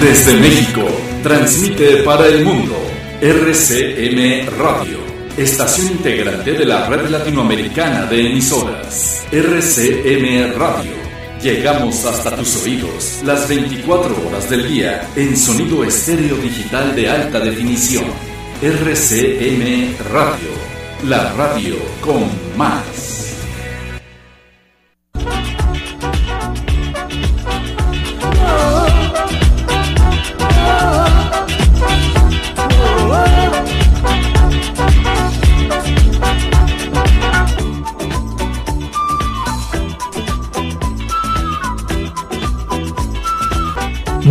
Desde México, transmite para el mundo RCM Radio, estación integrante de la red latinoamericana de emisoras. RCM Radio. Llegamos hasta tus oídos las 24 horas del día en sonido estéreo digital de alta definición. RCM Radio, la radio con más.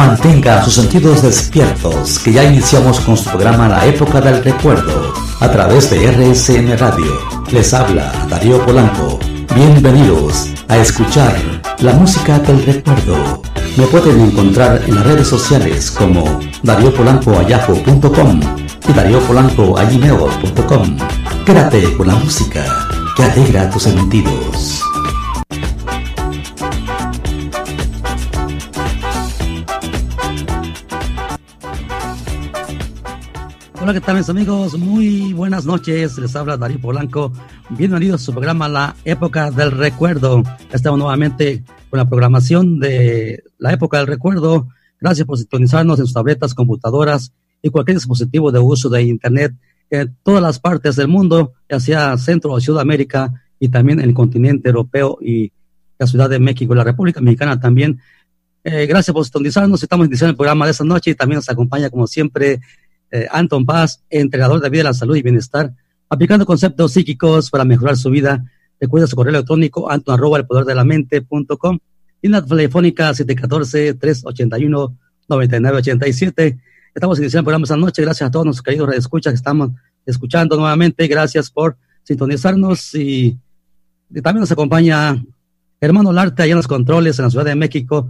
Mantenga sus sentidos despiertos, que ya iniciamos con su programa La Época del Recuerdo, a través de RSN Radio. Les habla Darío Polanco. Bienvenidos a escuchar la música del recuerdo. Me pueden encontrar en las redes sociales como Darío Polanco y Darío Polanco Quédate con la música que alegra tus sentidos. Hola, ¿qué tal mis amigos? Muy buenas noches. Les habla Darío Polanco. Bienvenidos a su programa La Época del Recuerdo. Estamos nuevamente con la programación de La Época del Recuerdo. Gracias por sintonizarnos en sus tabletas, computadoras y cualquier dispositivo de uso de Internet en todas las partes del mundo, ya sea Centro o Sudamérica y también en el continente europeo y la Ciudad de México, la República Mexicana también. Eh, gracias por sintonizarnos. Estamos iniciando el programa de esta noche y también nos acompaña, como siempre, eh, Anton Paz, entrenador de vida, la salud y bienestar, aplicando conceptos psíquicos para mejorar su vida. Recuerda su correo electrónico anton arroba el poder de la mente.com y la telefónica 714-381-9987. Estamos iniciando el programa esta noche. Gracias a todos nuestros queridos redescuchas que estamos escuchando nuevamente. Gracias por sintonizarnos y, y también nos acompaña hermano Larte allá en los controles en la Ciudad de México.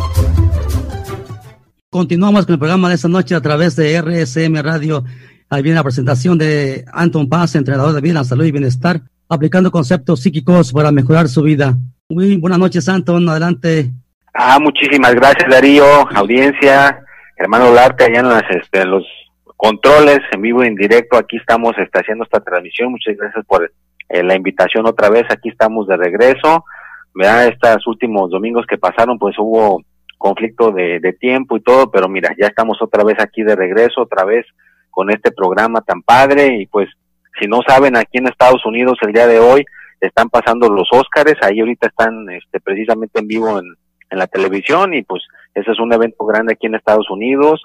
Continuamos con el programa de esta noche a través de RSM Radio. Ahí viene la presentación de Anton Paz, entrenador de vida, salud y bienestar, aplicando conceptos psíquicos para mejorar su vida. Muy buenas noches, Anton. Adelante. Ah, muchísimas gracias, Darío, audiencia, hermano Larte, allá en, las, este, los controles, en vivo y en directo. Aquí estamos este, haciendo esta transmisión. Muchas gracias por eh, la invitación otra vez. Aquí estamos de regreso. Vea, estos últimos domingos que pasaron, pues hubo conflicto de, de tiempo y todo, pero mira, ya estamos otra vez aquí de regreso, otra vez con este programa tan padre y pues si no saben aquí en Estados Unidos el día de hoy están pasando los Óscares, ahí ahorita están este, precisamente en vivo en, la televisión y pues ese es un evento grande aquí en Estados Unidos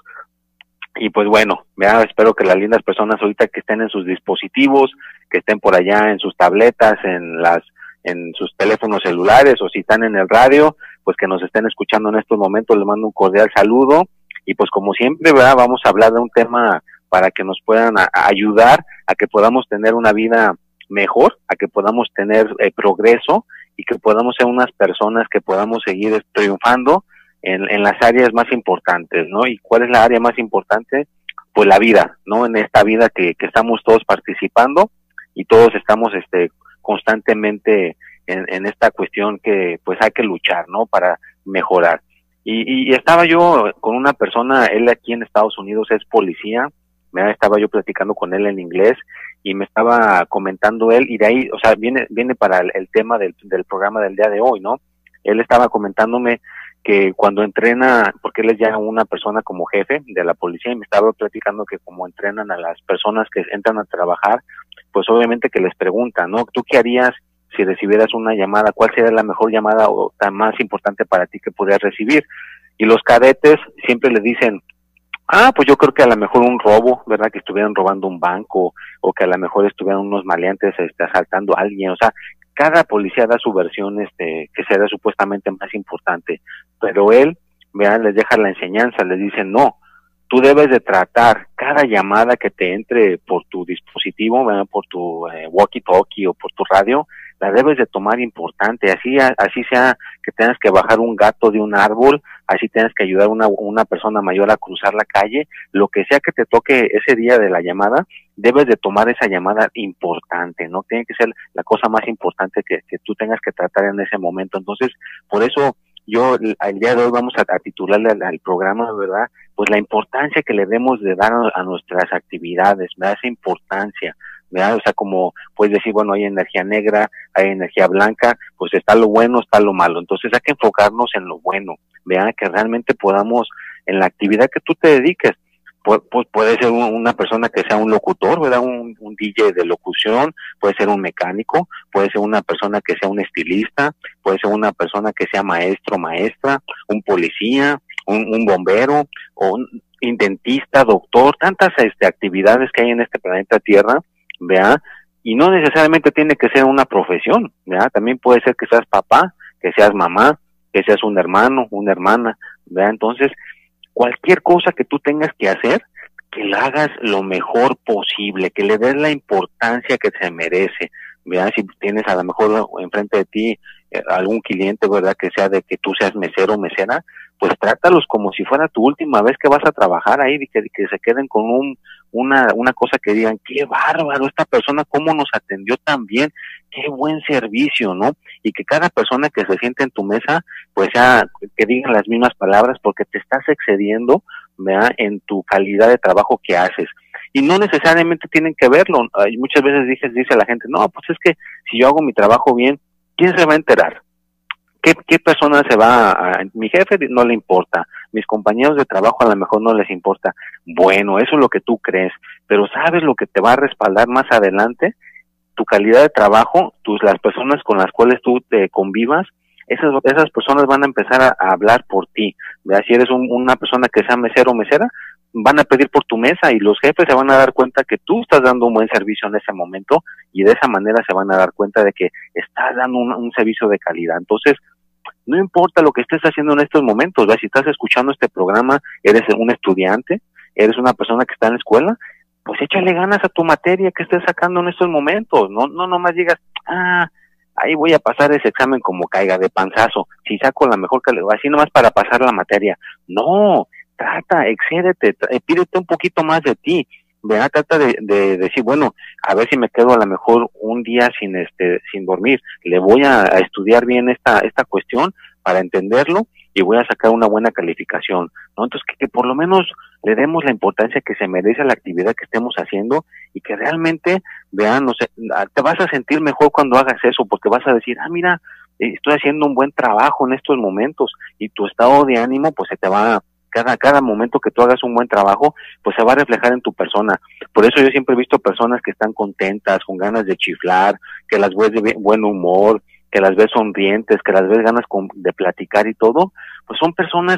y pues bueno, ya espero que las lindas personas ahorita que estén en sus dispositivos, que estén por allá en sus tabletas, en las en sus teléfonos celulares o si están en el radio, pues que nos estén escuchando en estos momentos, les mando un cordial saludo y pues como siempre, ¿verdad? vamos a hablar de un tema para que nos puedan ayudar a que podamos tener una vida mejor, a que podamos tener eh, progreso y que podamos ser unas personas que podamos seguir triunfando en, en las áreas más importantes, ¿no? ¿Y cuál es la área más importante? Pues la vida, ¿no? En esta vida que, que estamos todos participando y todos estamos este, constantemente en, en, esta cuestión que pues hay que luchar, ¿no? Para mejorar. Y, y, estaba yo con una persona, él aquí en Estados Unidos es policía, me estaba yo platicando con él en inglés y me estaba comentando él y de ahí, o sea, viene viene para el, tema del, del programa del día de hoy, ¿no? Él estaba comentándome que cuando entrena, porque él es ya una persona como jefe de la policía y me estaba platicando que como entrenan a las personas que entran a trabajar, pues obviamente que les preguntan, ¿no? ¿Tú qué harías si recibieras una llamada? ¿Cuál sería la mejor llamada o la más importante para ti que pudieras recibir? Y los cadetes siempre le dicen, Ah, pues yo creo que a lo mejor un robo, ¿verdad? Que estuvieran robando un banco o que a lo mejor estuvieran unos maleantes este, asaltando a alguien. O sea, cada policía da su versión este, que será supuestamente más importante. Pero él, vean, les deja la enseñanza, les dice, no, tú debes de tratar cada llamada que te entre por tu dispositivo, ¿verdad? por tu eh, walkie-talkie o por tu radio, la debes de tomar importante, así, así sea que tengas que bajar un gato de un árbol, así tengas que ayudar a una, una persona mayor a cruzar la calle, lo que sea que te toque ese día de la llamada, debes de tomar esa llamada importante, ¿no? Tiene que ser la cosa más importante que, que tú tengas que tratar en ese momento. Entonces, por eso yo el día de hoy vamos a, titularle al, programa, ¿verdad? Pues la importancia que le debemos de dar a, nuestras actividades, ¿verdad? Esa importancia, ¿verdad? O sea, como puedes decir, bueno, hay energía negra, hay energía blanca, pues está lo bueno, está lo malo. Entonces hay que enfocarnos en lo bueno, ¿verdad? Que realmente podamos, en la actividad que tú te dediques, pues puede ser una persona que sea un locutor, ¿verdad? Un, un, DJ de locución, puede ser un mecánico, puede ser una persona que sea un estilista, puede ser una persona que sea maestro, maestra, un policía, un, un bombero, o un dentista, doctor, tantas este, actividades que hay en este planeta Tierra, ¿vea? Y no necesariamente tiene que ser una profesión, ¿vea? También puede ser que seas papá, que seas mamá, que seas un hermano, una hermana, ¿vea? Entonces, cualquier cosa que tú tengas que hacer, que la hagas lo mejor posible, que le des la importancia que se merece. ¿verdad? Si tienes a lo mejor enfrente de ti eh, algún cliente, ¿verdad? Que sea de que tú seas mesero o mesera, pues trátalos como si fuera tu última vez que vas a trabajar ahí y que, que se queden con un, una, una cosa que digan, qué bárbaro esta persona, cómo nos atendió tan bien, qué buen servicio, ¿no? Y que cada persona que se siente en tu mesa, pues ya, que digan las mismas palabras porque te estás excediendo, ¿verdad? En tu calidad de trabajo que haces. Y no necesariamente tienen que verlo. muchas veces dices, dice la gente, no, pues es que si yo hago mi trabajo bien, ¿quién se va a enterar? ¿Qué, persona se va a, mi jefe no le importa, mis compañeros de trabajo a lo mejor no les importa. Bueno, eso es lo que tú crees, pero ¿sabes lo que te va a respaldar más adelante? Tu calidad de trabajo, tus las personas con las cuales tú te convivas, esas, esas personas van a empezar a, hablar por ti. Si eres una persona que sea mesero o mesera, van a pedir por tu mesa y los jefes se van a dar cuenta que tú estás dando un buen servicio en ese momento y de esa manera se van a dar cuenta de que estás dando un servicio de calidad. Entonces, no importa lo que estés haciendo en estos momentos, si estás escuchando este programa, eres un estudiante, eres una persona que está en la escuela, pues échale ganas a tu materia que estés sacando en estos momentos, no, no nomás digas, ah, ahí voy a pasar ese examen como caiga de panzazo, si saco la mejor calidad, así nomás para pasar la materia. No, trata, excédete, pídete un poquito más de ti, ¿verdad? Trata de, de, decir, bueno, a ver si me quedo a lo mejor un día sin este, sin dormir, le voy a, estudiar bien esta, esta cuestión para entenderlo y voy a sacar una buena calificación, ¿no? Entonces que, que por lo menos le demos la importancia que se merece a la actividad que estemos haciendo y que realmente, vean, no sé, te vas a sentir mejor cuando hagas eso porque vas a decir, ah, mira, estoy haciendo un buen trabajo en estos momentos y tu estado de ánimo pues se te va cada, cada momento que tú hagas un buen trabajo, pues se va a reflejar en tu persona. Por eso yo siempre he visto personas que están contentas, con ganas de chiflar, que las ves de buen humor, que las ves sonrientes, que las ves ganas de platicar y todo, pues son personas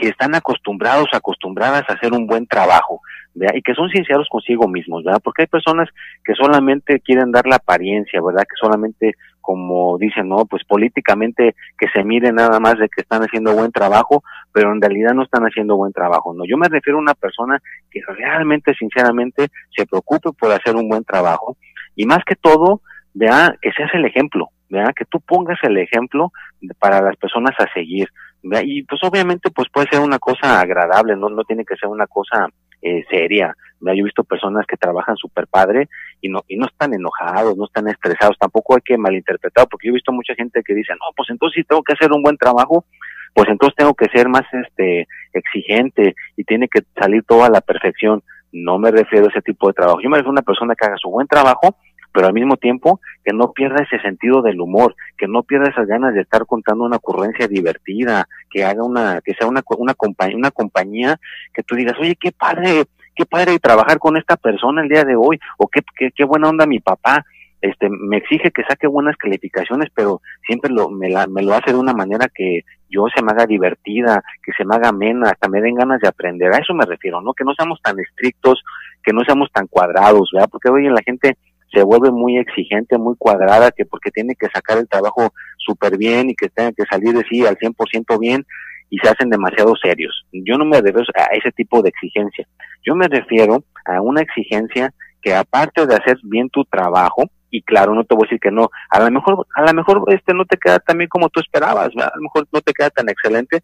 que están acostumbrados, acostumbradas a hacer un buen trabajo, ¿verdad? y que son sinceros consigo mismos, ¿verdad? Porque hay personas que solamente quieren dar la apariencia, ¿verdad? Que solamente, como dicen, no, pues políticamente que se mire nada más de que están haciendo buen trabajo, pero en realidad no están haciendo buen trabajo, ¿no? Yo me refiero a una persona que realmente, sinceramente, se preocupe por hacer un buen trabajo y más que todo, vea, que seas el ejemplo, vea, que tú pongas el ejemplo para las personas a seguir, y pues obviamente pues puede ser una cosa agradable, no, no tiene que ser una cosa eh, seria. Yo he visto personas que trabajan súper padre y no, y no están enojados, no están estresados, tampoco hay que malinterpretar, porque yo he visto mucha gente que dice, no, pues entonces si tengo que hacer un buen trabajo, pues entonces tengo que ser más este exigente y tiene que salir todo a la perfección. No me refiero a ese tipo de trabajo. Yo me refiero a una persona que haga su buen trabajo, pero al mismo tiempo que no pierda ese sentido del humor, que no pierda esas ganas de estar contando una ocurrencia divertida, que haga una, que sea una, una compañía, una compañía que tú digas, oye, qué padre, qué padre trabajar con esta persona el día de hoy, o qué, qué, qué buena onda mi papá, este, me exige que saque buenas calificaciones, pero siempre lo, me, me lo hace de una manera que yo se me haga divertida, que se me haga amena, hasta me den ganas de aprender. A eso me refiero, ¿no? Que no seamos tan estrictos, que no seamos tan cuadrados, ¿verdad? Porque hoy en la gente se vuelve muy exigente, muy cuadrada, que porque tiene que sacar el trabajo súper bien y que tenga que salir de sí al 100% bien y se hacen demasiado serios. Yo no me refiero a ese tipo de exigencia. Yo me refiero a una exigencia que aparte de hacer bien tu trabajo, y claro, no te voy a decir que no, a lo mejor, a lo mejor este no te queda tan bien como tú esperabas, a lo mejor no te queda tan excelente,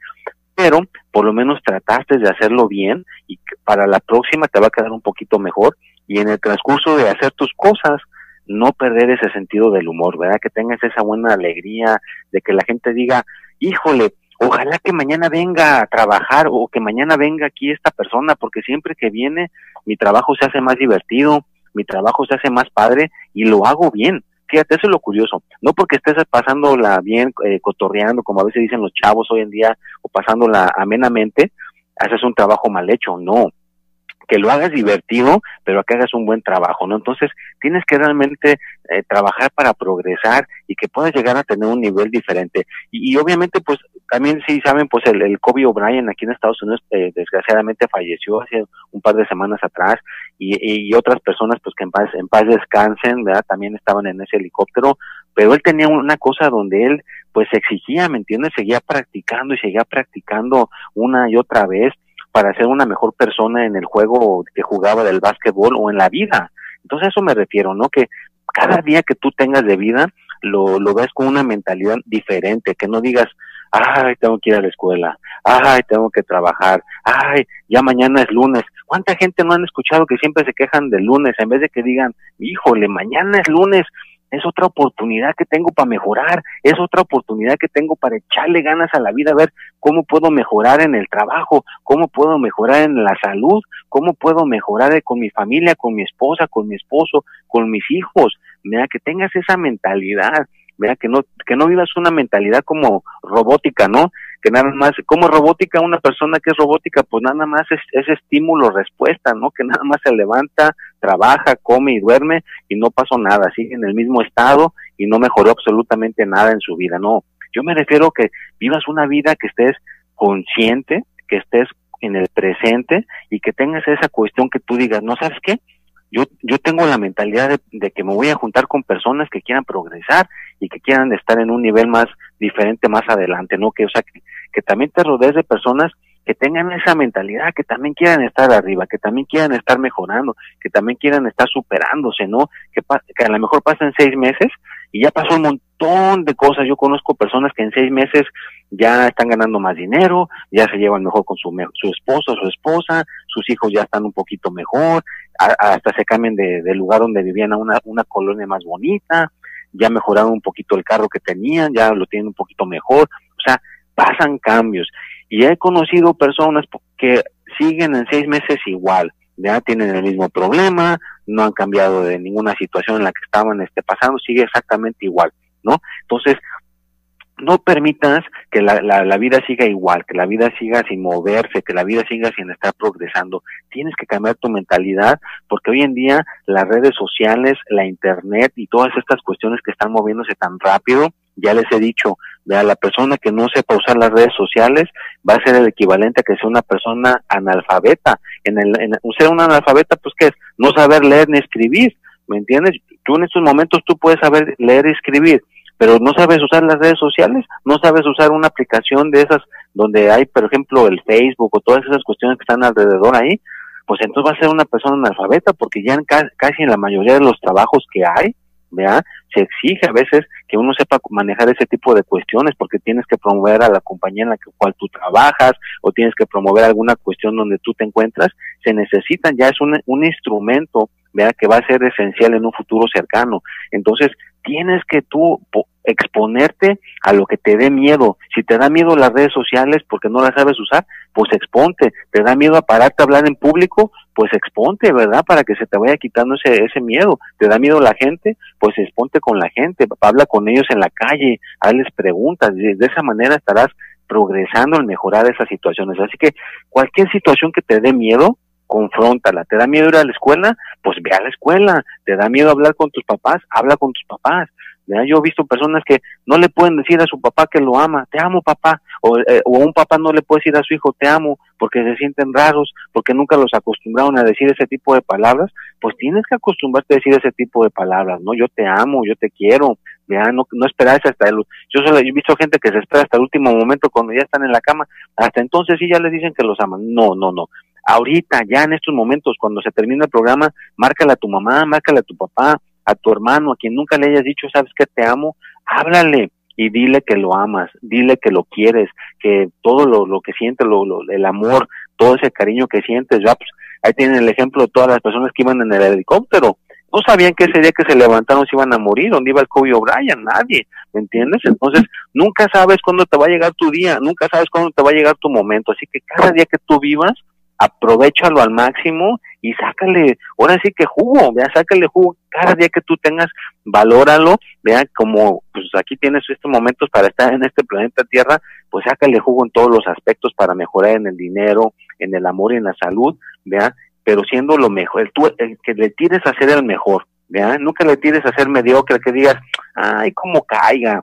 pero por lo menos trataste de hacerlo bien y para la próxima te va a quedar un poquito mejor y en el transcurso de hacer tus cosas, no perder ese sentido del humor, ¿verdad? Que tengas esa buena alegría de que la gente diga, híjole, ojalá que mañana venga a trabajar o que mañana venga aquí esta persona, porque siempre que viene mi trabajo se hace más divertido, mi trabajo se hace más padre y lo hago bien. Fíjate, eso es lo curioso. No porque estés pasándola bien, eh, cotorreando, como a veces dicen los chavos hoy en día, o pasándola amenamente, haces un trabajo mal hecho. No, que lo hagas divertido, pero que hagas un buen trabajo, ¿no? Entonces, tienes que realmente eh, trabajar para progresar y que puedas llegar a tener un nivel diferente. Y, obviamente, pues, también sí saben, pues, el, el Kobe O'Brien aquí en Estados Unidos, eh, desgraciadamente falleció hace un par de semanas atrás, y, y, otras personas, pues, que en paz, en paz descansen, ¿verdad? También estaban en ese helicóptero, pero él tenía una cosa donde él, pues, exigía, ¿me entiendes? Seguía practicando y seguía practicando una y otra vez, para ser una mejor persona en el juego que jugaba del básquetbol o en la vida. Entonces a eso me refiero, ¿no? Que cada día que tú tengas de vida lo, lo ves con una mentalidad diferente, que no digas, ay, tengo que ir a la escuela, ay, tengo que trabajar, ay, ya mañana es lunes. ¿Cuánta gente no han escuchado que siempre se quejan del lunes en vez de que digan, híjole, mañana es lunes, es otra oportunidad que tengo para mejorar, es otra oportunidad que tengo para echarle ganas a la vida, a ver cómo puedo mejorar en el trabajo, cómo puedo mejorar en la salud, cómo puedo mejorar con mi familia, con mi esposa, con mi esposo, con mis hijos. Mira, que tengas esa mentalidad, vea que no que no vivas una mentalidad como robótica, ¿no? Que nada más como robótica una persona que es robótica, pues nada más es, es estímulo respuesta, ¿no? Que nada más se levanta, trabaja, come y duerme y no pasó nada, sigue en el mismo estado y no mejoró absolutamente nada en su vida, no. Yo me refiero que vivas una vida que estés consciente, que estés en el presente y que tengas esa cuestión que tú digas, ¿no sabes qué? Yo, yo tengo la mentalidad de, que me voy a juntar con personas que quieran progresar y que quieran estar en un nivel más diferente más adelante, ¿no? Que, o sea, que, que también te rodees de personas que tengan esa mentalidad, que también quieran estar arriba, que también quieran estar mejorando, que también quieran estar superándose, ¿no? Que, a lo mejor pasen seis meses y ya pasó un montón de cosas. Yo conozco personas que en seis meses ya están ganando más dinero, ya se llevan mejor con su, su esposo, su esposa, sus hijos ya están un poquito mejor, hasta se cambian de, lugar donde vivían a una, una colonia más bonita, ya mejoraron un poquito el carro que tenían, ya lo tienen un poquito mejor, o sea, pasan cambios. Y he conocido personas que siguen en seis meses igual, ya tienen el mismo problema, no han cambiado de ninguna situación en la que estaban este, pasando, sigue exactamente igual, ¿no? Entonces, no permitas que la, la, la, vida siga igual, que la vida siga sin moverse, que la vida siga sin estar progresando. Tienes que cambiar tu mentalidad porque hoy en día las redes sociales, la internet y todas estas cuestiones que están moviéndose tan rápido, ya les he dicho, a la persona que no sepa usar las redes sociales va a ser el equivalente a que sea una persona analfabeta. En el, en, ser una analfabeta, pues ¿qué es? No saber leer ni escribir, ¿me entiendes? Tú en estos momentos tú puedes saber leer y escribir, pero no sabes usar las redes sociales, no sabes usar una aplicación de esas donde hay, por ejemplo, el Facebook o todas esas cuestiones que están alrededor ahí, pues entonces va a ser una persona analfabeta porque ya en casi en la mayoría de los trabajos que hay, ¿vea? Se exige a veces que uno sepa manejar ese tipo de cuestiones porque tienes que promover a la compañía en la cual tú trabajas o tienes que promover alguna cuestión donde tú te encuentras, se necesitan, ya es un, un instrumento, vea que va a ser esencial en un futuro cercano. Entonces, tienes que tú exponerte a lo que te dé miedo. Si te da miedo las redes sociales porque no las sabes usar, pues exponte. Te da miedo a pararte a hablar en público, pues exponte, ¿verdad? Para que se te vaya quitando ese, ese miedo. ¿Te da miedo la gente? Pues exponte con la gente, habla con ellos en la calle, hazles preguntas. De, esa manera estarás progresando en mejorar esas situaciones. Así que cualquier situación que te dé miedo, confróntala. ¿Te da miedo ir a la escuela? Pues ve a la escuela. ¿Te da miedo hablar con tus papás? Habla con tus papás. Yo he visto personas que no le pueden decir a su papá que lo ama, te amo papá, o, eh, o un papá no le puede decir a su hijo te amo porque se sienten raros, porque nunca los acostumbraron a decir ese tipo de palabras, pues tienes que acostumbrarte a decir ese tipo de palabras, ¿no? Yo te amo, yo te quiero, ya no, no esperarse hasta el, yo solo he visto gente que se espera hasta el último momento cuando ya están en la cama, hasta entonces sí ya les dicen que los aman, no, no, no, ahorita, ya en estos momentos, cuando se termina el programa, márcale a tu mamá, márcale a tu papá, a tu hermano, a quien nunca le hayas dicho, sabes que te amo, háblale y dile que lo amas, dile que lo quieres, que todo lo, lo que sientes, lo, el amor, todo ese cariño que sientes, ya pues ahí tienen el ejemplo de todas las personas que iban en el helicóptero, no sabían que ese día que se levantaron se iban a morir, dónde iba el Kobe O'Brien, nadie, ¿me entiendes? Entonces, nunca sabes cuándo te va a llegar tu día, nunca sabes cuándo te va a llegar tu momento, así que cada día que tú vivas, aprovechalo al máximo y sácale, ahora sí que jugo, vea, sácale jugo cada día que tú tengas, valóralo, vea, como pues aquí tienes estos momentos para estar en este planeta Tierra, pues sácale jugo en todos los aspectos para mejorar en el dinero, en el amor y en la salud, vea, pero siendo lo mejor, el, tú, el que le tires a ser el mejor, vea, nunca le tires a ser mediocre, que digas, ay, como caiga,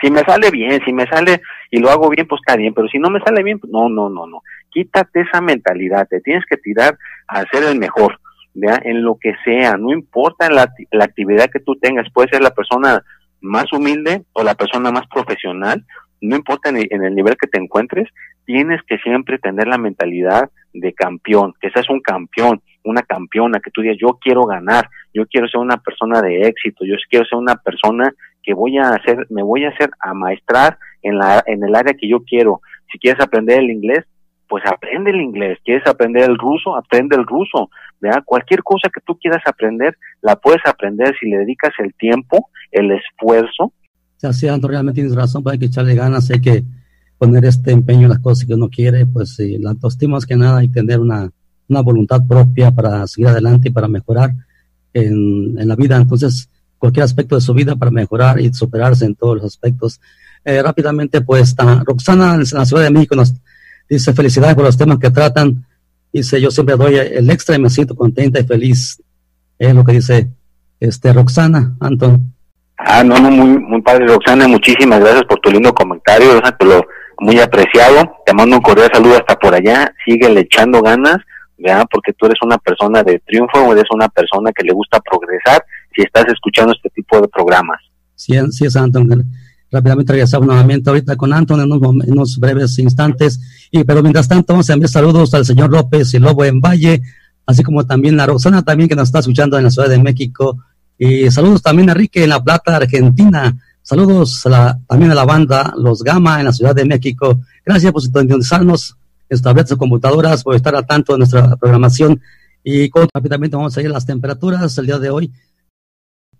si me sale bien, si me sale y lo hago bien, pues está bien, pero si no me sale bien, pues no, no, no, no. Quítate esa mentalidad, te tienes que tirar a ser el mejor, ¿vea? En lo que sea, no importa la, la actividad que tú tengas, puede ser la persona más humilde o la persona más profesional, no importa en el, nivel que te encuentres, tienes que siempre tener la mentalidad de campeón, que seas un campeón, una campeona, que tú digas, yo quiero ganar, yo quiero ser una persona de éxito, yo quiero ser una persona que voy a hacer, me voy a hacer a maestrar en la, en el área que yo quiero. Si quieres aprender el inglés, pues aprende el inglés. ¿Quieres aprender el ruso? Aprende el ruso. ¿verdad? Cualquier cosa que tú quieras aprender, la puedes aprender si le dedicas el tiempo, el esfuerzo. Ya sea, realmente tienes razón, pues hay que echarle ganas, hay que poner este empeño en las cosas que uno quiere, pues sí, la autoestima es que nada y tener una, una voluntad propia para seguir adelante y para mejorar en, en la vida. Entonces, cualquier aspecto de su vida para mejorar y superarse en todos los aspectos. Eh, rápidamente, pues, Roxana en la Ciudad de México nos dice felicidades por los temas que tratan. Dice, yo siempre doy el extra y me siento contenta y feliz. Es lo que dice este Roxana, Anton. Ah, no, no, muy, muy padre, Roxana. Muchísimas gracias por tu lindo comentario. Te lo muy apreciado. Te mando un cordial saludo hasta por allá. Sigue echando ganas, ¿verdad? Porque tú eres una persona de triunfo, eres una persona que le gusta progresar si estás escuchando este tipo de programas. Sí, sí es Anton. Rápidamente regresamos nuevamente ahorita con Anton en unos, breves instantes. Y pero mientras tanto vamos a enviar saludos al señor López y Lobo en Valle, así como también a Roxana también que nos está escuchando en la Ciudad de México. Y saludos también a Enrique en La Plata, Argentina. Saludos también a la banda Los Gama en la Ciudad de México. Gracias por sintonizarnos, tabletas o computadoras, por estar al tanto de nuestra programación. Y rápidamente vamos a ir a las temperaturas el día de hoy.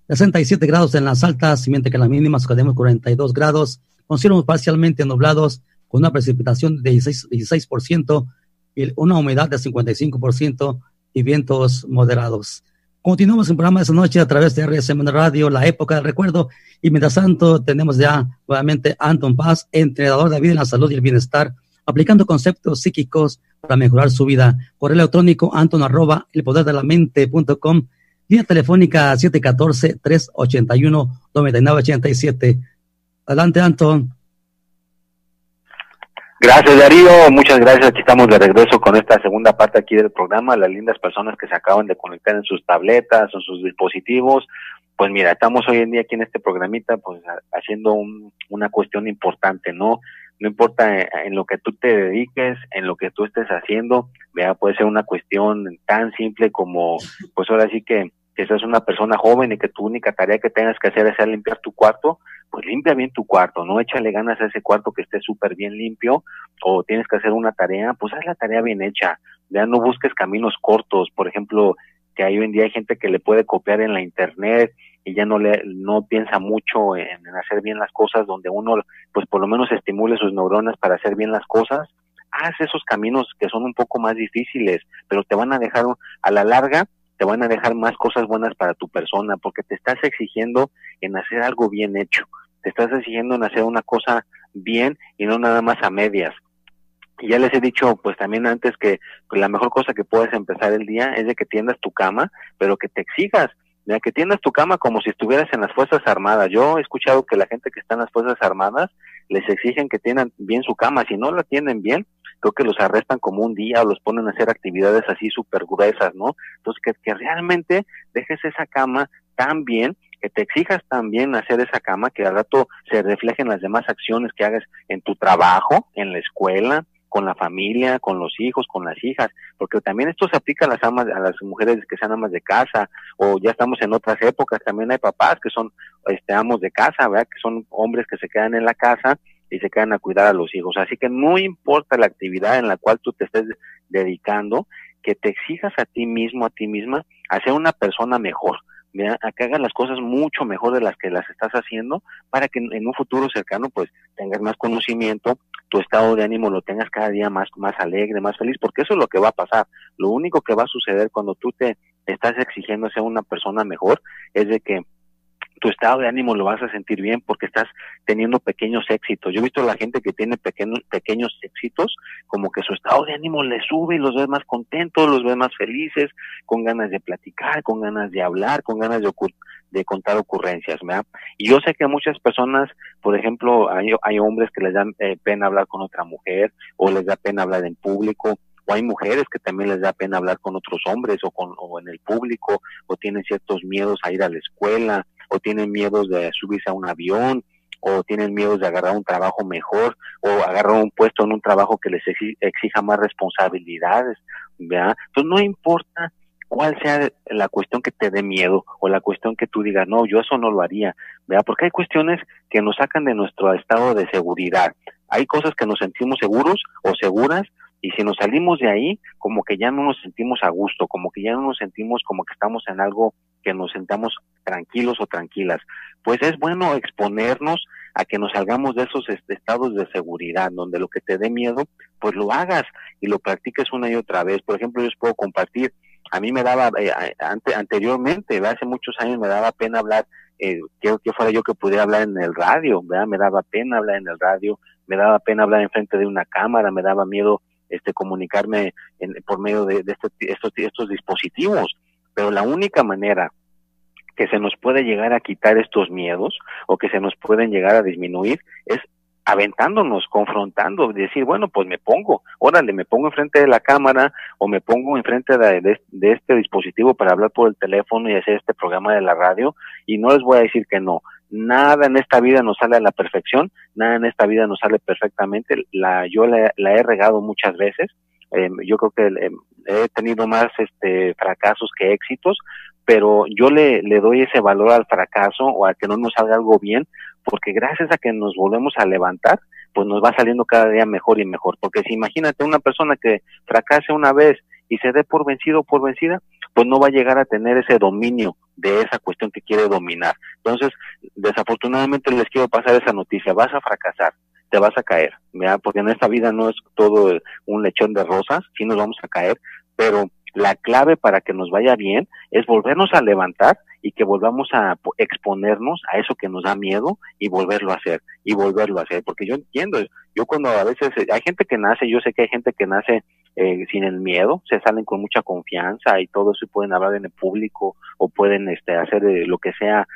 67 grados en las altas, mientras que en las mínimas quedamos 42 grados, con cielos parcialmente nublados, con una precipitación de 16%, 16% y una humedad de 55% y vientos moderados. Continuamos el programa de esta noche a través de RSM Radio, la época del recuerdo, y mientras tanto tenemos ya nuevamente Anton Paz, entrenador de vida en la salud y el bienestar, aplicando conceptos psíquicos para mejorar su vida. Correo electrónico anton arroba el poder de la mente.com Línea telefónica 714-381-9987. Adelante, Anton. Gracias, Darío. Muchas gracias. Aquí estamos de regreso con esta segunda parte aquí del programa. Las lindas personas que se acaban de conectar en sus tabletas o sus dispositivos. Pues mira, estamos hoy en día aquí en este programita, pues haciendo una cuestión importante, ¿no? No importa eh, en lo que tú te dediques, en lo que tú estés haciendo, vea, puede ser una cuestión tan simple como, pues ahora sí que que seas una persona joven y que tu única tarea que tengas que hacer es limpiar tu cuarto, pues limpia bien tu cuarto, no échale ganas a ese cuarto que esté súper bien limpio o tienes que hacer una tarea, pues haz la tarea bien hecha, ya no busques caminos cortos, por ejemplo, que hoy en día hay gente que le puede copiar en la internet y ya no le no piensa mucho en, en hacer bien las cosas donde uno pues por lo menos estimule sus neuronas para hacer bien las cosas haz esos caminos que son un poco más difíciles pero te van a dejar a la larga te van a dejar más cosas buenas para tu persona, porque te estás exigiendo en hacer algo bien hecho, te estás exigiendo en hacer una cosa bien y no nada más a medias. Y ya les he dicho, pues también antes que pues, la mejor cosa que puedes empezar el día es de que tiendas tu cama, pero que te exijas, de que tiendas tu cama como si estuvieras en las Fuerzas Armadas. Yo he escuchado que la gente que está en las Fuerzas Armadas les exigen que tengan bien su cama. Si no la tienen bien, creo que los arrestan como un día o los ponen a hacer actividades así súper gruesas, ¿no? Entonces, que, que realmente dejes esa cama tan bien que te exijas también hacer esa cama, que al rato se reflejen las demás acciones que hagas en tu trabajo, en la escuela, con la familia, con los hijos, con las hijas, porque también esto se aplica a las amas, a las mujeres que sean amas de casa, o ya estamos en otras épocas, también hay papás que son este amos de casa, ¿verdad? Que son hombres que se quedan en la casa y se quedan a cuidar a los hijos. Así que no importa la actividad en la cual tú te estés dedicando, que te exijas a ti mismo, a ti misma, a ser una persona mejor a que hagas las cosas mucho mejor de las que las estás haciendo para que en un futuro cercano pues tengas más conocimiento, tu estado de ánimo lo tengas cada día más, más alegre, más feliz, porque eso es lo que va a pasar. Lo único que va a suceder cuando tú te estás exigiendo ser una persona mejor es de que tu estado de ánimo lo vas a sentir bien porque estás teniendo pequeños éxitos. Yo he visto a la gente que tiene pequeños, pequeños éxitos, como que su estado de ánimo le sube y los ves más contentos, los ves más felices, con ganas de platicar, con ganas de hablar, con ganas de, contar ocurrencias, ¿verdad? Y yo sé que muchas personas, por ejemplo, hay, hay hombres que les dan eh, pena hablar con otra mujer o les da pena hablar en público o hay mujeres que también les da pena hablar con otros hombres o, con, o en el público o tienen ciertos miedos a ir a la escuela o tienen miedos de subirse a un avión, o tienen miedos de agarrar un trabajo mejor, o agarrar un puesto en un trabajo que les exija más responsabilidades. Entonces no importa cuál sea la cuestión que te dé miedo o la cuestión que tú digas, no, yo eso no lo haría, ¿verdad? Porque hay cuestiones que nos sacan de nuestro estado de seguridad. Hay cosas que nos sentimos seguros o seguras y si nos salimos de ahí, como que ya no nos sentimos a gusto, como que ya no nos sentimos como que estamos en algo que nos sentamos tranquilos o tranquilas. Pues es bueno exponernos a que nos salgamos de esos estados de seguridad, donde lo que te dé miedo, pues lo hagas y lo practiques una y otra vez. Por ejemplo, yo les puedo compartir, a mí me daba, eh, anteriormente, hace muchos años me daba pena hablar, eh, que, que fuera yo que pudiera hablar en el radio, ¿verdad? me daba pena hablar en el radio, me daba pena hablar enfrente de una cámara, me daba miedo este comunicarme por medio de, este, estos, estos dispositivos. Pero la única manera que se nos puede llegar a quitar estos miedos o que se nos pueden llegar a disminuir es aventándonos, confrontando, decir, bueno, pues me pongo, órale, me pongo enfrente de la cámara o me pongo enfrente de, de, este dispositivo para hablar por el teléfono y hacer este programa de la radio y no les voy a decir que no. Nada en esta vida nos sale a la perfección, nada en esta vida nos sale perfectamente. La, yo la, he regado muchas veces. Eh, yo creo que em, he tenido más este fracasos que éxitos, pero yo le, le doy ese valor al fracaso o a que no nos salga algo bien, porque gracias a que nos volvemos a levantar, pues nos va saliendo cada día mejor y mejor. Porque si imagínate una persona que fracase una vez y se dé por vencido o por vencida, pues no va a llegar a tener ese dominio de esa cuestión que quiere dominar. Entonces, desafortunadamente les quiero pasar esa noticia, vas a fracasar, te vas a caer, ¿ya? porque en esta vida no es todo un lechón de rosas, sí nos vamos a caer, pero la clave para que nos vaya bien es volvernos a levantar y que volvamos a exponernos a eso que nos da miedo y volverlo a hacer y volverlo a hacer porque yo entiendo yo cuando a veces eh, hay gente que nace yo sé que hay gente que nace eh, sin el miedo se salen con mucha confianza y todo eso y pueden hablar en el público o pueden este hacer eh, lo que sea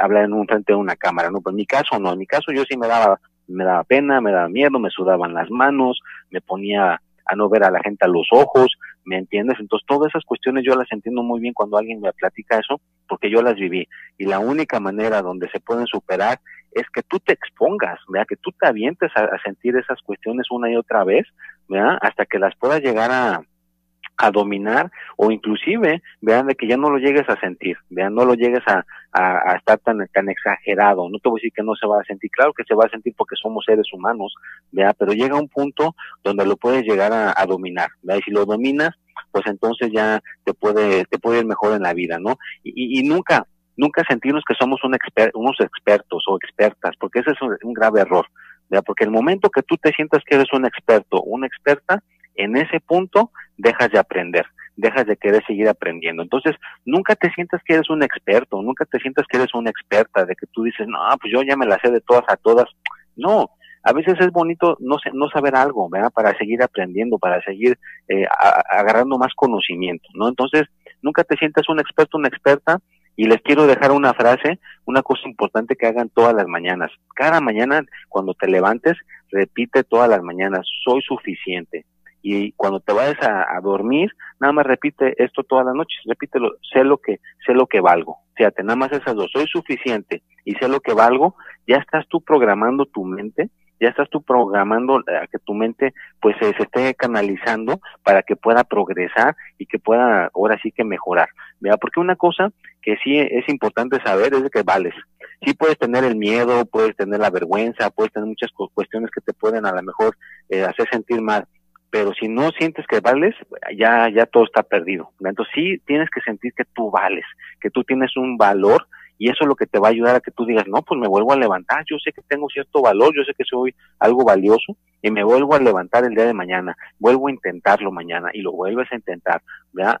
hablar en un frente de una cámara no pero en mi caso no en mi caso yo sí me daba me daba pena me daba miedo me sudaban las manos me ponía a no ver a la gente a los ojos, ¿me entiendes? Entonces todas esas cuestiones yo las entiendo muy bien cuando alguien me platica eso, porque yo las viví. Y la única manera donde se pueden superar es que tú te expongas, ¿verdad? que tú te avientes a, sentir esas cuestiones una y otra vez, ¿verdad? hasta que las puedas llegar a, a dominar o inclusive vean de que ya no lo llegues a sentir, vean no lo llegues a, a, estar tan, tan exagerado, no te voy a decir que no se va a sentir, claro que se va a sentir porque somos seres humanos, vea, pero llega un punto donde lo puedes llegar a, dominar, ¿vea? y si lo dominas, pues entonces ya te puede, te puede ir mejor en la vida, ¿no? Y, y, nunca, nunca sentirnos que somos un exper unos expertos o expertas, porque ese es un, grave error, ¿vea? porque el momento que tú te sientas que eres un experto, una experta, en ese punto dejas de aprender, dejas de querer seguir aprendiendo. Entonces, nunca te sientas que eres un experto, nunca te sientas que eres una experta, de que tú dices, no, pues yo ya me la sé de todas a todas. No, a veces es bonito no, no saber algo, ¿verdad? Para seguir aprendiendo, para seguir eh, agarrando más conocimiento, ¿no? Entonces, nunca te sientas un experto, una experta, y les quiero dejar una frase, una cosa importante que hagan todas las mañanas. Cada mañana, cuando te levantes, repite todas las mañanas, soy suficiente. Y cuando te vayas a, dormir, nada más repite esto todas las noches, repítelo, sé lo que, sé lo que valgo. Fíjate, nada más esas dos, soy suficiente y sé lo que valgo, ya estás tú programando tu mente ya estás tú programando a que tu mente pues se, esté canalizando para que pueda progresar y que pueda ahora sí que mejorar, ¿verdad? Porque una cosa que sí es importante saber es de que vales. Sí puedes tener el miedo, puedes tener la vergüenza, puedes tener muchas cuestiones que te pueden a lo mejor eh, hacer sentir mal, pero si no sientes que vales, ya ya todo está perdido. Entonces sí tienes que sentir que tú vales, que tú tienes un valor y eso es lo que te va a ayudar a que tú digas, no, pues me vuelvo a levantar, yo sé que tengo cierto valor, yo sé que soy algo valioso y me vuelvo a levantar el día de mañana, vuelvo a intentarlo mañana y lo vuelves a intentar.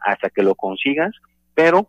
Hasta que lo consigas, pero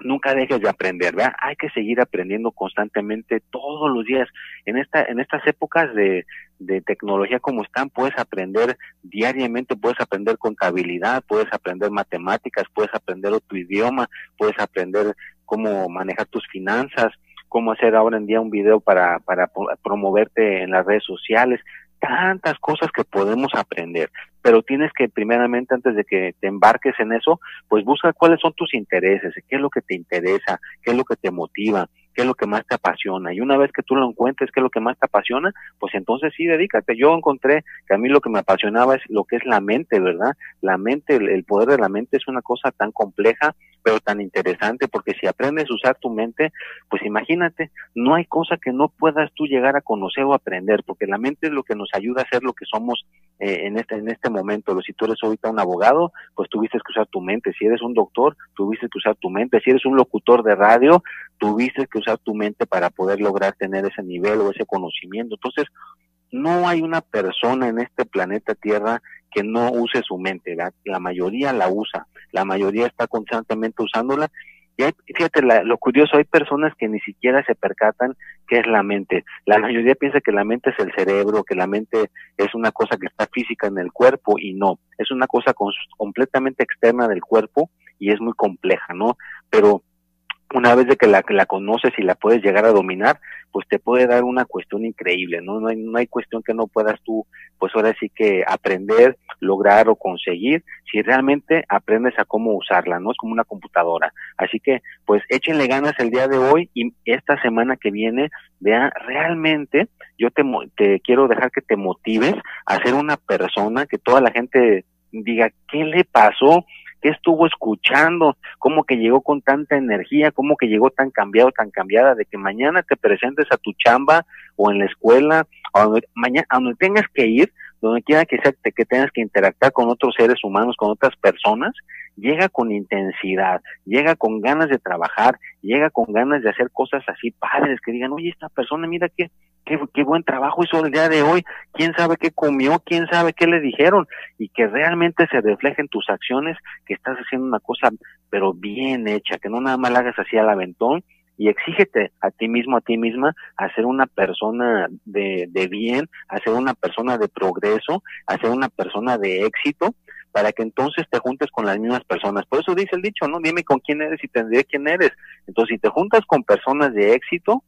nunca dejes de aprender, ¿verdad? Hay que seguir aprendiendo constantemente todos los días. En esta en estas épocas de, de tecnología como están, puedes aprender diariamente, puedes aprender contabilidad, puedes aprender matemáticas, puedes aprender otro idioma, puedes aprender cómo manejar tus finanzas, cómo hacer ahora en día un video para, para promoverte en las redes sociales, tantas cosas que podemos aprender, pero tienes que primeramente antes de que te embarques en eso, pues busca cuáles son tus intereses, qué es lo que te interesa, qué es lo que te motiva, qué es lo que más te apasiona. Y una vez que tú lo encuentres, qué es lo que más te apasiona, pues entonces sí, dedícate. Yo encontré que a mí lo que me apasionaba es lo que es la mente, ¿verdad? La mente, el, poder de la mente es una cosa tan compleja, pero tan interesante, porque si aprendes a usar tu mente, pues imagínate, no hay cosa que no puedas tú llegar a conocer o aprender, porque la mente es lo que nos ayuda a ser lo que somos eh, en este en este momento. Si tú eres ahorita un abogado, pues tuviste que usar tu mente. Si eres un doctor, tuviste que usar tu mente. Si eres un locutor de radio, tuviste que usar tu mente para poder lograr tener ese nivel o ese conocimiento. Entonces, no hay una persona en este planeta Tierra que no use su mente, la mayoría la usa, la mayoría está constantemente usándola. Y hay, fíjate, lo curioso, hay personas que ni siquiera se percatan qué es la mente. La mayoría piensa que la mente es el cerebro, que la mente es una cosa que está física en el cuerpo y no, es una cosa completamente externa del cuerpo y es muy compleja, ¿no? Pero una vez de que la, la conoces y la puedes llegar a dominar, pues te puede dar una cuestión increíble, ¿no? No hay, no hay cuestión que no puedas tú, pues ahora sí que aprender, lograr o conseguir, si realmente aprendes a cómo usarla, ¿no? Es como una computadora. Así que, pues échenle ganas el día de hoy y esta semana que viene, vea, realmente yo te, te quiero dejar que te motives a ser una persona que toda la gente diga, ¿qué le pasó? Estuvo escuchando, cómo que llegó con tanta energía, cómo que llegó tan cambiado, tan cambiada, de que mañana te presentes a tu chamba o en la escuela, o donde, mañana, a donde tengas que ir, donde quiera que sea que tengas que interactuar con otros seres humanos, con otras personas, llega con intensidad, llega con ganas de trabajar, llega con ganas de hacer cosas así padres, que digan, oye, esta persona, mira qué, qué, qué buen trabajo hizo el día de hoy, quién sabe qué comió, quién sabe qué le dijeron, y que realmente se refleje en tus acciones que estás haciendo una cosa, pero bien hecha, que no nada más la hagas así al aventón, y exígete a ti mismo, a ti misma, a ser una persona de, de bien, a ser una persona de progreso, a ser una persona de éxito, para que entonces te juntes con las mismas personas. Por eso dice el dicho, ¿no? Dime con quién eres y te diré quién eres. Entonces, si te juntas con personas de éxito,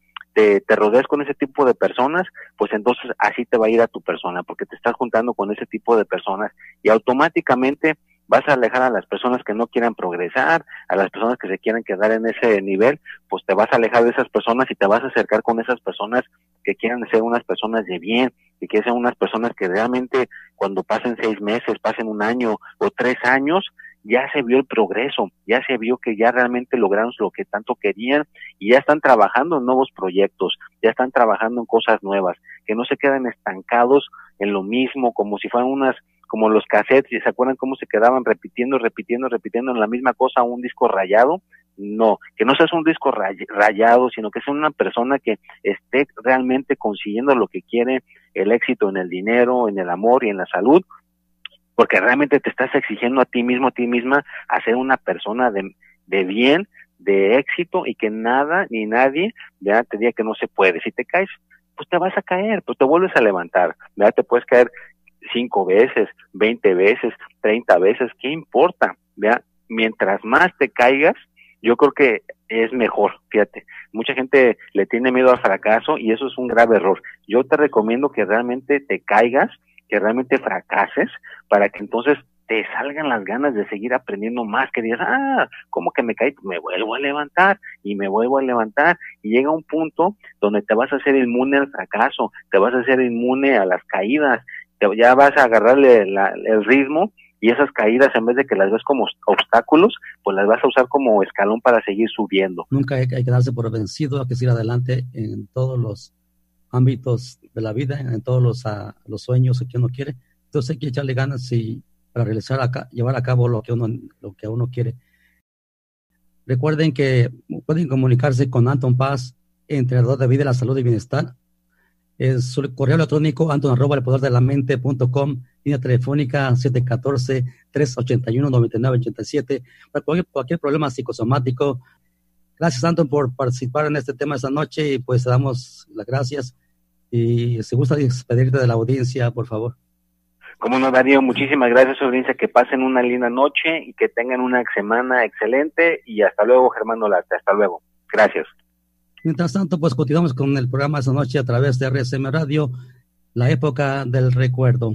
te, rodeas con ese tipo de personas, pues entonces así te va a ir a tu persona, porque te estás juntando con ese tipo de personas y automáticamente vas a alejar a las personas que no quieran progresar, a las personas que se quieran quedar en ese nivel, pues te vas a alejar de esas personas y te vas a acercar con esas personas que quieran ser unas personas de bien que sean unas personas que realmente cuando pasen seis meses, pasen un año o tres años, ya se vio el progreso, ya se vio que ya realmente lograron lo que tanto querían y ya están trabajando en nuevos proyectos, ya están trabajando en cosas nuevas, que no se quedan estancados en lo mismo como si fueran unas como los cassettes, se acuerdan cómo se quedaban repitiendo, repitiendo, repitiendo en la misma cosa un disco rayado, no, que no seas un disco rayado, sino que sea una persona que esté realmente consiguiendo lo que quiere, el éxito en el dinero, en el amor y en la salud, porque realmente te estás exigiendo a ti mismo, a ti misma, a ser una persona de, de bien, de éxito y que nada ni nadie ya te diga que no se puede. Si te caes pues te vas a caer, pues te vuelves a levantar, ¿verdad? Te puedes caer cinco veces, veinte veces, treinta veces, ¿qué importa? Mientras más te caigas, yo creo que es mejor, fíjate. Mucha gente le tiene miedo al fracaso y eso es un grave error. Yo te recomiendo que realmente te caigas, que realmente fracases, para que entonces te salgan las ganas de seguir aprendiendo más, que digas, ah, ¿cómo que me caí? Me vuelvo a levantar y me vuelvo a levantar y llega un punto donde te vas a hacer inmune al fracaso, te vas a hacer inmune a las caídas, ya vas a agarrarle el ritmo y esas caídas en vez de que las ves como obstáculos, pues las vas a usar como escalón para seguir subiendo. Nunca hay, que darse por vencido, hay que seguir adelante en todos los ámbitos de la vida, en todos los, uh, los sueños que uno quiere. Entonces hay que echarle ganas y para realizar llevar a cabo lo que uno lo que uno quiere. Recuerden que pueden comunicarse con Anton Paz, entrenador de vida, la salud y bienestar. Es su correo electrónico anton arroba el poder de la mente.com, línea telefónica 714-381-9987, para cualquier, cualquier problema psicosomático. Gracias, Anton, por participar en este tema esta noche y pues damos las gracias. Y si gusta despedirte de la audiencia, por favor. Como no, Darío, muchísimas gracias, audiencia, que pasen una linda noche y que tengan una semana excelente y hasta luego, Germán Olarte, hasta luego. Gracias. Mientras tanto, pues continuamos con el programa esta noche a través de RSM Radio, la época del recuerdo.